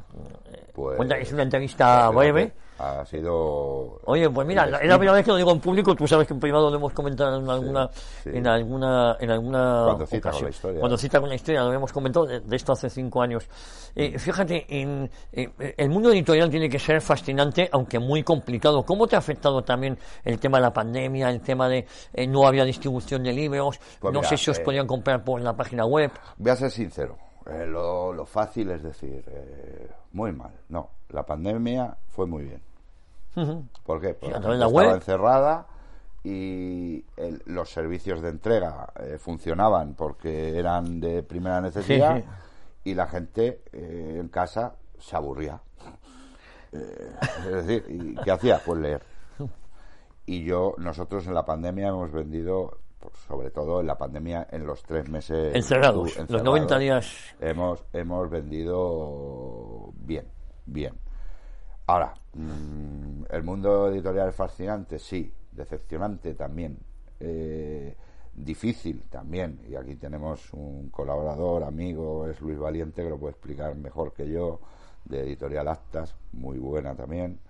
Pues, Cuenta, es una entrevista breve. Ha sido. Oye, pues mira, es la primera vez que lo digo en público, tú sabes que en privado lo hemos comentado en alguna, sí. en alguna, en alguna Cuando cita ocasión. con la historia. Cuando cita con la historia, lo hemos comentado de, de esto hace cinco años. Eh, fíjate, en, eh, el mundo editorial tiene que ser fascinante, aunque muy complicado. ¿Cómo te ha afectado también el tema de la pandemia, el tema de eh, no había distribución de libros, Pues no mira, sé si os podían comprar por la página web? Voy a ser sincero. Eh, lo, lo fácil es decir, eh, muy mal. No, la pandemia fue muy bien. Ujú. ¿Por qué? Porque la estaba web. encerrada y el- los servicios de entrega eh, funcionaban porque eran de primera necesidad Sí, y la gente en casa se aburría. Es decir, ¿y ¿qué hacía? Pues leer. Y yo, nosotros en la pandemia hemos vendido, sobre todo en la pandemia, en los tres meses. Encerrados, los encerrados, 90 días. Hemos, hemos vendido bien, bien. Ahora, mm, el mundo editorial es fascinante, sí, decepcionante también, eh, difícil también. Y aquí tenemos un colaborador, amigo, es Luis Valiente, que lo puede explicar mejor que yo, de Editorial Actas, muy buena también.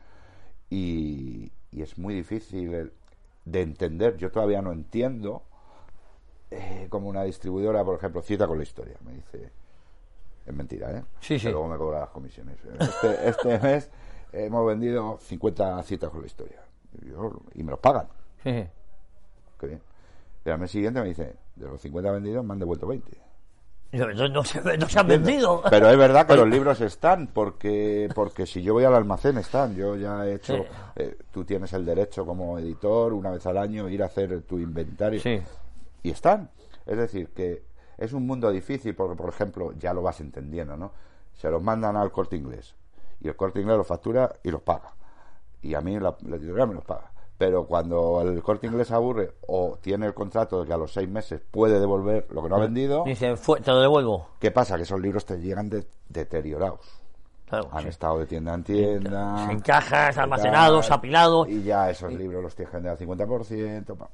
Y, y es muy difícil el- de entender, yo todavía no entiendo eh, como una distribuidora, por ejemplo, cita con la historia, me dice, es mentira, ¿eh? Sí, sí. Luego me cobra las comisiones. Este, este mes hemos vendido 50 citas con la historia. Y, yo- y me los pagan. Sí, sí. Qué bien. Y al mes siguiente me dice, de los 50 vendidos me han devuelto 20. No, se, no se han vendido. Pero es verdad que los libros están, porque porque si yo voy al almacén están. Yo ya he hecho, Sí. eh, tú tienes el derecho como editor, una vez al año, ir a hacer tu inventario. Sí. Y están. Es decir, que es un mundo difícil, porque, por ejemplo, ya lo vas entendiendo, ¿no? Se los mandan al corte inglés. Y el corte inglés los factura y los paga. Y a mí la, la editorial me los paga. Pero cuando el corte inglés aburre o tiene el contrato de que a los seis meses puede devolver lo que no ha vendido, Dice, fue, te lo devuelvo. ¿qué pasa? Que esos libros te llegan de- deteriorados. Claro, Han sí. estado de tienda en tienda. En cajas, tal, almacenados, apilados. Y ya esos libros los tienes que vender al 50%. pa-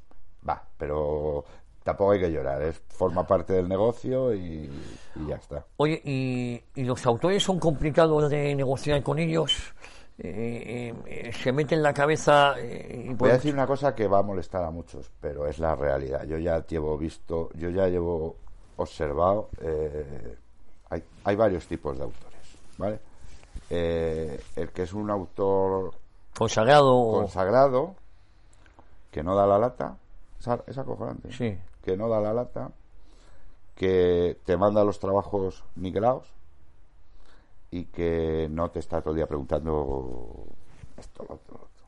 Va, pero tampoco hay que llorar. Es, forma parte del negocio y, y ya está. Oye, ¿y, y los autores son complicados de negociar con ellos? Eh, eh, ¿Se mete en la cabeza? eh, y Voy a decir una cosa que va a molestar a muchos, pero es la realidad. Yo ya llevo visto, yo ya llevo observado. eh, hay, hay varios tipos de autores, ¿vale? El que es un autor Consagrado. que no da la lata, es acojonante, Sí. que no da la lata, que te manda los trabajos niquelados y que no te está todo el día preguntando esto, lo otro, lo otro.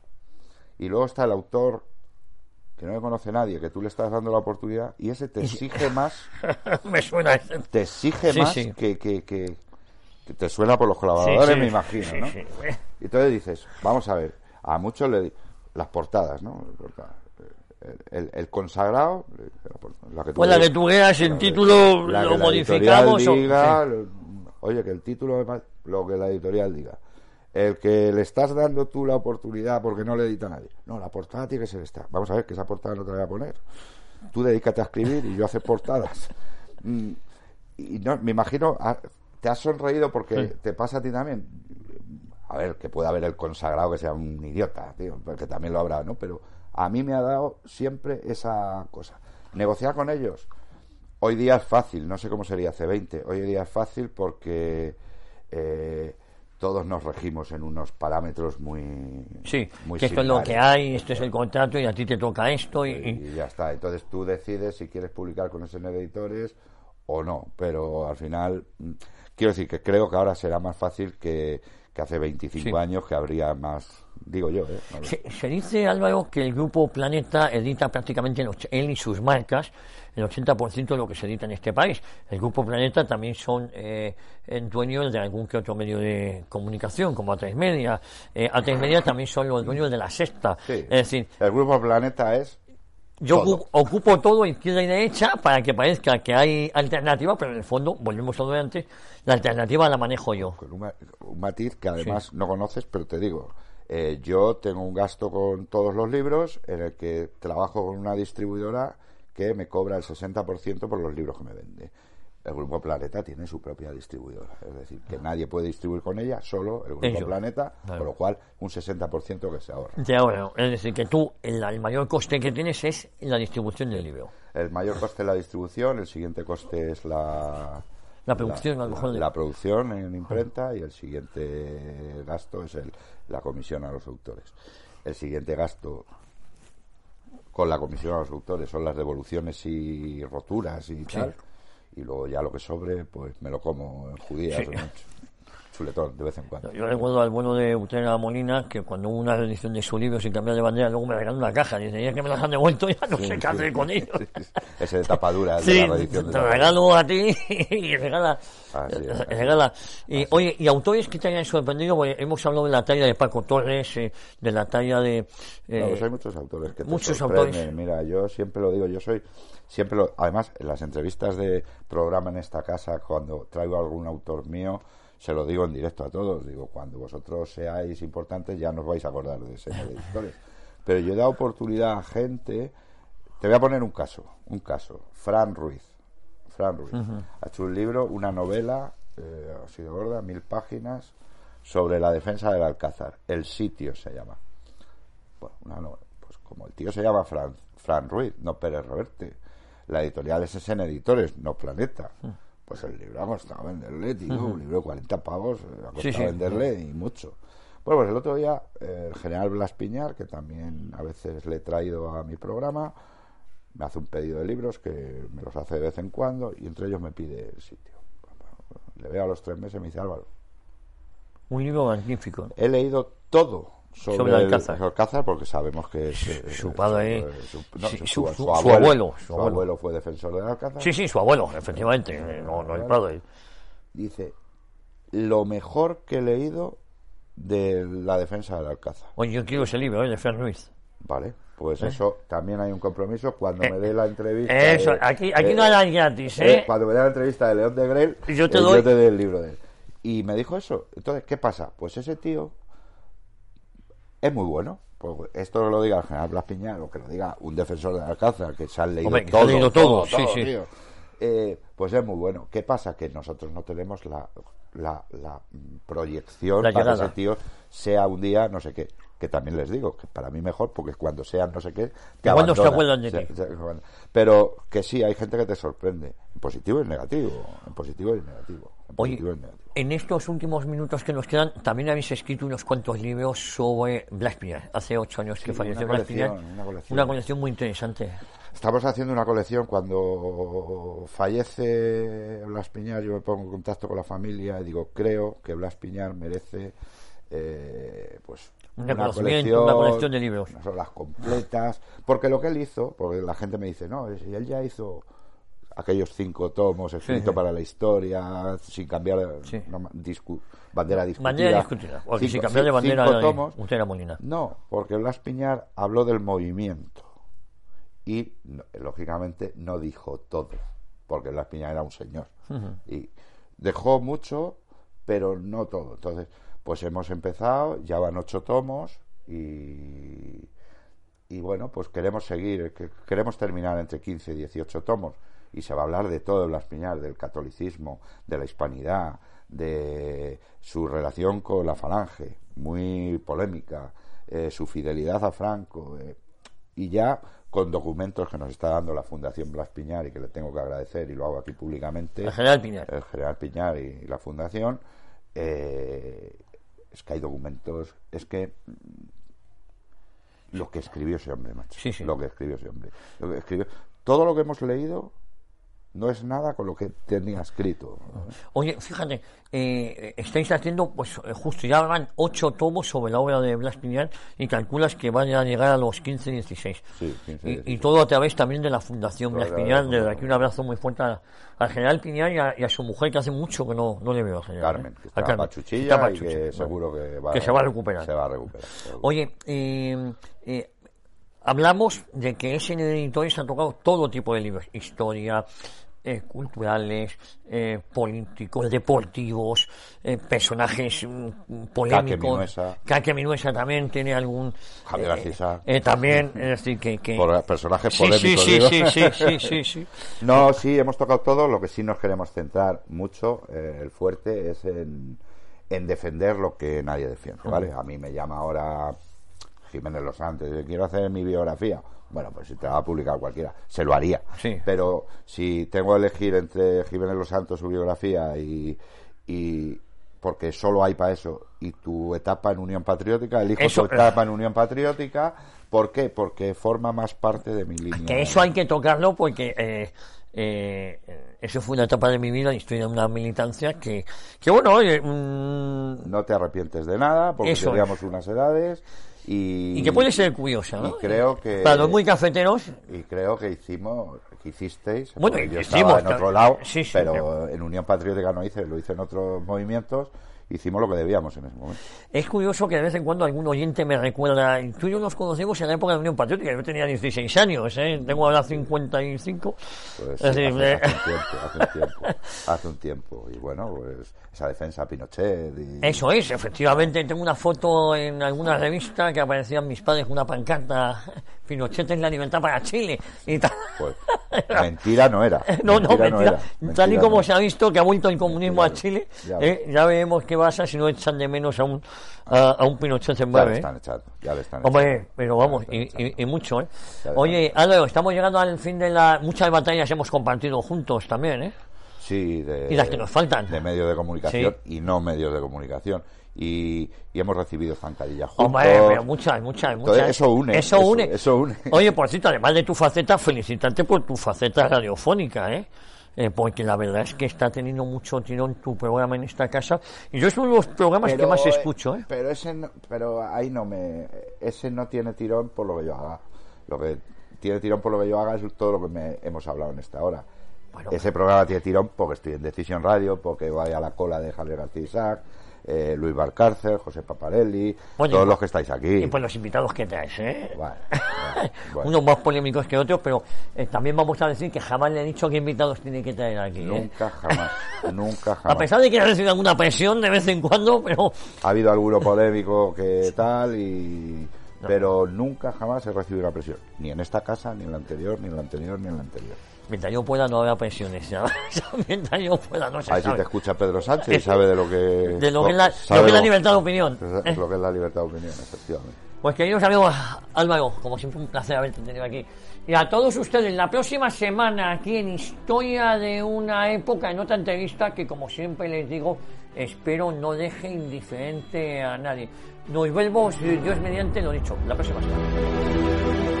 Y luego está el autor que no le conoce nadie, que tú le estás dando la oportunidad y ese te exige más, Me suena te exige Sí, más sí. Que, que, que, que te suena por los colaboradores, sí. me imagino, ¿no? Y entonces dices, vamos a ver, a muchos le las portadas, ¿no? El, el- el consagrado, la que tú Pues la que tú veas, el título la lo la modificamos. o- sí. oye, que el título lo que la editorial diga. El que le estás dando tú la oportunidad porque no le edita a nadie. No, la portada tiene que ser esta. Vamos a ver que esa portada no te la voy a poner. Tú dedícate a escribir y yo hacer portadas. Mm, y no, me imagino, ah, te has sonreído porque te pasa a ti también. A ver, que pueda haber el consagrado que sea un idiota, tío, porque también lo habrá, ¿no? Pero a mí me ha dado siempre esa cosa. Negociar con ellos. Hoy día es fácil, no sé cómo sería hace 20. Hoy día es fácil porque eh, todos nos regimos en unos parámetros muy. Sí, muy que esto es lo que hay, esto es el contrato y a ti te toca esto. Y, y- Y ya está. Entonces tú decides si quieres publicar con esos editores o no. Pero al final, mm, quiero decir que creo que ahora será más fácil que, que hace 25 Sí. años que habría más. Digo yo, ¿eh? Se, se dice, Álvaro, que el grupo Planeta edita prácticamente och- él y sus marcas el 80% de lo que se edita en este país. El grupo Planeta también son eh, dueños de algún que otro medio de comunicación, como A3 Media. Eh, A3 Media también son los dueños de La Sexta. Sí. Es decir, el grupo Planeta es. yo Todo. ocu- ocupo todo izquierda y derecha para que parezca que hay alternativa, pero en el fondo, volvemos a lo de antes, la alternativa la manejo yo. con un, ma- un matiz que además no conoces, pero te digo, eh, yo tengo un gasto con todos los libros en el que trabajo con una distribuidora que me cobra el 60% por los libros que me vende. El Grupo Planeta tiene su propia distribuidora, es decir, que nadie puede distribuir con ella, solo el Grupo Ellos. Planeta, Claro. con lo cual un 60% que se ahorra. De ahora, es decir, que tú, el, el mayor coste que tienes es la distribución del libro. El mayor coste es la distribución, el siguiente coste es la, La producción, a lo mejor, de- la producción en imprenta y el siguiente gasto es el, la comisión a los autores. El siguiente gasto con la comisión a los autores son las devoluciones y roturas y tal. Y luego ya lo que sobre, pues me lo como en judías Sí. Chuletón de vez en cuando. Yo recuerdo al bueno de Utrera Molina que cuando hubo una edición de su libro sin cambiar de bandera, luego me regaló una caja. Dice, ya que me las han devuelto, ya no Sí, sé qué sí. hacer con ellos. Ese de tapadura, Sí, de la reedición de te tapadura. regalo a ti y regala. Así es. regala. Y, oye, y autores que te hayan sorprendido, Porque hemos hablado de la talla de Paco Torres, eh, de la talla de. eh, No, pues hay muchos autores que te muchos sorprenden. autores. Mira, yo siempre lo digo, yo soy siempre lo, además en las entrevistas de programa en esta casa cuando traigo algún autor mío se lo digo en directo a todos, digo, cuando vosotros seáis importantes ya no os vais a acordar de ese de historias. Pero yo he dado oportunidad a gente, te voy a poner un caso, un caso, Fran Ruiz. Fran Ruiz ha hecho un libro, una novela, eh, ha sido gorda, mil páginas, sobre la defensa del Alcázar. El sitio se llama. Bueno, una no- pues como el tío se llama Fran, Fran Ruiz, no Pérez Reverte. La editorial es SN Editores, no Planeta. Pues el libro ha costado venderle, tío, un libro de 40 pavos, ha costado Sí, sí. venderle y mucho. Bueno, pues el otro día el general Blas Piñar, que también a veces le he traído a mi programa, me hace un pedido de libros que me los hace de vez en cuando y entre ellos me pide el sitio. Le veo a los tres meses y me dice Álvaro, un libro magnífico. He leído todo sobre, Sobre el Alcázar. Alcázar porque sabemos que es, Su padre, eh, su, no, sí, su- su- su- su- su su abuelo, su abuelo. fue defensor del Alcázar. Sí, sí, su abuelo, efectivamente. eh, No, no el padre. Dice, lo mejor que he leído de la defensa del Alcázar. Oye, yo quiero ese libro, ¿eh? de Fer Ruiz. Vale, pues eso también hay un compromiso cuando me dé la entrevista. Eso, aquí, aquí no hay gratis, eh, cuando me dé la entrevista de León de Grel, Y yo te doy- doy el libro de él. Y me dijo eso. Entonces, ¿qué pasa? Pues ese tío es muy bueno. Pues esto lo diga el general Blas Piñar o que lo diga un defensor de Alcázar, que se han leído Hombre, todo, ha leído todo, sí, sí. tío. Eh, pues es muy bueno. ¿Qué pasa? Que nosotros no tenemos la, la, la, proyección La para que ese tío sea un día no sé qué. Que también les digo, que para mí mejor, porque cuando sean no sé qué, te se acuerdan de Se- se- Pero que sí, hay gente que te sorprende. En positivo y en negativo. En positivo y en negativo. En Oye, positivo y en negativo. en estos últimos minutos que nos quedan, también habéis escrito unos cuantos libros sobre Blas Piñar. Hace ocho años que Sí, falleció una Blas Piñar. colección, una colección. Una colección muy interesante. Estamos haciendo una colección. Cuando fallece Blas Piñar, yo me pongo en contacto con la familia y digo, creo que Blas Piñar merece eh, pues Un reconocimiento, una colección de libros. unas obras completas. Porque lo que él hizo, porque la gente me dice, no, si él ya hizo aquellos cinco tomos escritos sí. para la historia, sin cambiar Sí. no, discu- bandera discutida. Bandera discutida. Si Cinco- cambiar de ci- bandera, cinco tomos, usted era Molina. no, porque Blas Piñar habló del movimiento y, lógicamente, no dijo todo, porque Blas Piñar era un señor. Y dejó mucho, pero no todo. Entonces, pues hemos empezado, ya van ocho tomos y, y bueno, pues queremos seguir, que- queremos terminar entre 15 y 18 tomos y se va a hablar de todo de Blas Piñar, del catolicismo, de la hispanidad, de su relación con la falange, muy polémica, eh, su fidelidad a Franco eh, y ya con documentos que nos está dando la Fundación Blas Piñar y que le tengo que agradecer y lo hago aquí públicamente El general Piñar. el general Piñar y, la fundación eh, es que hay documentos es que mm, lo que escribió ese hombre macho Sí, sí. lo que escribió ese hombre lo que escribió todo lo que hemos leído no es nada con lo que tenía escrito Oye, fíjate, eh, estáis haciendo, pues eh, justo ya van ocho tomos sobre la obra de Blas Piñar y calculas que van a llegar a los 15, 16. Sí, 15, y, y 16. todo a través también de la Fundación Blas Piñar. Desde aquí un abrazo muy fuerte al general Piñar y a, y a su mujer, que hace mucho que no, no le veo al general. Carmen ¿eh? que A está Carmen, pachuchilla está y que seguro que va que se va a recuperar. se va a recuperar. Oye, eh, eh, hablamos de que ese editores ha tocado todo tipo de libros, historia, eh, culturales, eh, políticos, deportivos, eh, personajes mm, polémicos. Caque Minuesa también tiene algún... Javier eh, Alcisa. eh, también, es decir, que... que Por personajes sí, sí, polémicos. sí, sí, sí, sí, sí, sí. No, sí, hemos tocado todo. Lo que sí nos queremos centrar mucho, eh, el fuerte, es en, en defender lo que nadie defiende, ¿vale? A mí me llama ahora Jiménez Los Santos, quiero hacer mi biografía. Bueno, pues si te la va a publicar cualquiera, se lo haría. Sí. Pero si tengo que elegir entre Jiménez Los Santos, su biografía, y, y porque solo hay para eso, y tu etapa en Unión Patriótica, elijo Eso- tu etapa en Unión Patriótica. ¿Por qué? Porque forma más parte de mi línea. Que eso hay que tocarlo porque eh, eh, eso fue una etapa de mi vida y estoy en una militancia que, que bueno, oye, mm, no te arrepientes de nada porque Eso teníamos unas edades y, y que puede ser curiosa, y ¿no? creo que Para los muy cafeteros, y creo que hicimos que hicisteis Bueno, porque yo hicimos, estaba en otro lado sí, sí, pero en Unión Patriótica no hice lo hice en otros movimientos hicimos lo que debíamos en ese momento es curioso que de vez en cuando algún oyente me recuerda, y tú y yo nos conocimos en la época de la Unión Patriótica, yo tenía 16 años, ¿eh? tengo ahora 55. pues Es sí, decir, hace, eh, hace un tiempo hace un tiempo hace un tiempo y bueno pues esa defensa a Pinochet y Eso es, efectivamente. Tengo una foto en alguna revista que aparecían mis padres con una pancarta. Pinochet es la libertad para Chile. Y tal. pues mentira no era No, no, Mentira mentira. era, Tal y mentira como no se ha visto que ha vuelto el comunismo a Chile, ya eh, ya veremos qué pasa si no echan de menos a un, a, a un Pinochet en ya le breve. ¿eh? están echando ya le están Hombre, echando. pero vamos, y, mucho, ¿eh? Oye, Álvaro, estamos llegando al fin de la... Muchas batallas hemos compartido juntos también, ¿eh? Sí, de, Y las que nos faltan. De medios de comunicación y no medios de comunicación. Y, y hemos recibido zancadillas juntos. Hombre, pero muchas, muchas, Entonces, muchas. eso une, Eso, eso- une. eso une. Oye, por cierto, además de tu faceta, felicitarte por tu faceta radiofónica, ¿eh? Eh, porque la verdad es que está teniendo mucho tirón tu programa en esta casa. Y yo es uno de los programas que más escucho, ¿eh? Pero, ese no- pero ahí no me. Ese no tiene tirón por lo que yo haga. Lo que tiene tirón por lo que yo haga es todo lo que me hemos hablado en esta hora. Bueno, Ese programa tiene tirón porque estoy en Decisión Radio, porque voy a la cola de Javier García Isaac, eh, Luis Valcárcel, José Paparelli, todos y- los que estáis aquí. Y pues los invitados que traes, ¿eh? Bueno. Unos más polémicos que otros, pero eh, también vamos a decir que jamás le he dicho qué invitados tiene que traer aquí, ¿eh? Nunca jamás, nunca A jamás. pesar de que he recibido alguna presión de vez en cuando, pero Ha habido alguno polémico que tal y pero nunca jamás he recibido una presión, ni en esta casa, ni en la anterior, ni en la anterior, ni en la anterior. Mientras yo pueda no habrá presiones. ¿ya? mientras yo pueda no se A ver si sabe. te escucha Pedro Sánchez y sabe de lo que De lo que es la, lo que es la libertad de opinión. Es lo que es la libertad de opinión, efectivamente. Pues queridos amigos, Álvaro, como siempre un placer haberte tenido aquí. Y a todos ustedes, la próxima semana aquí en Historia de una época, en otra entrevista que como siempre les digo, espero no deje indiferente a nadie. Nos vemos, Dios mediante, lo dicho, la próxima semana.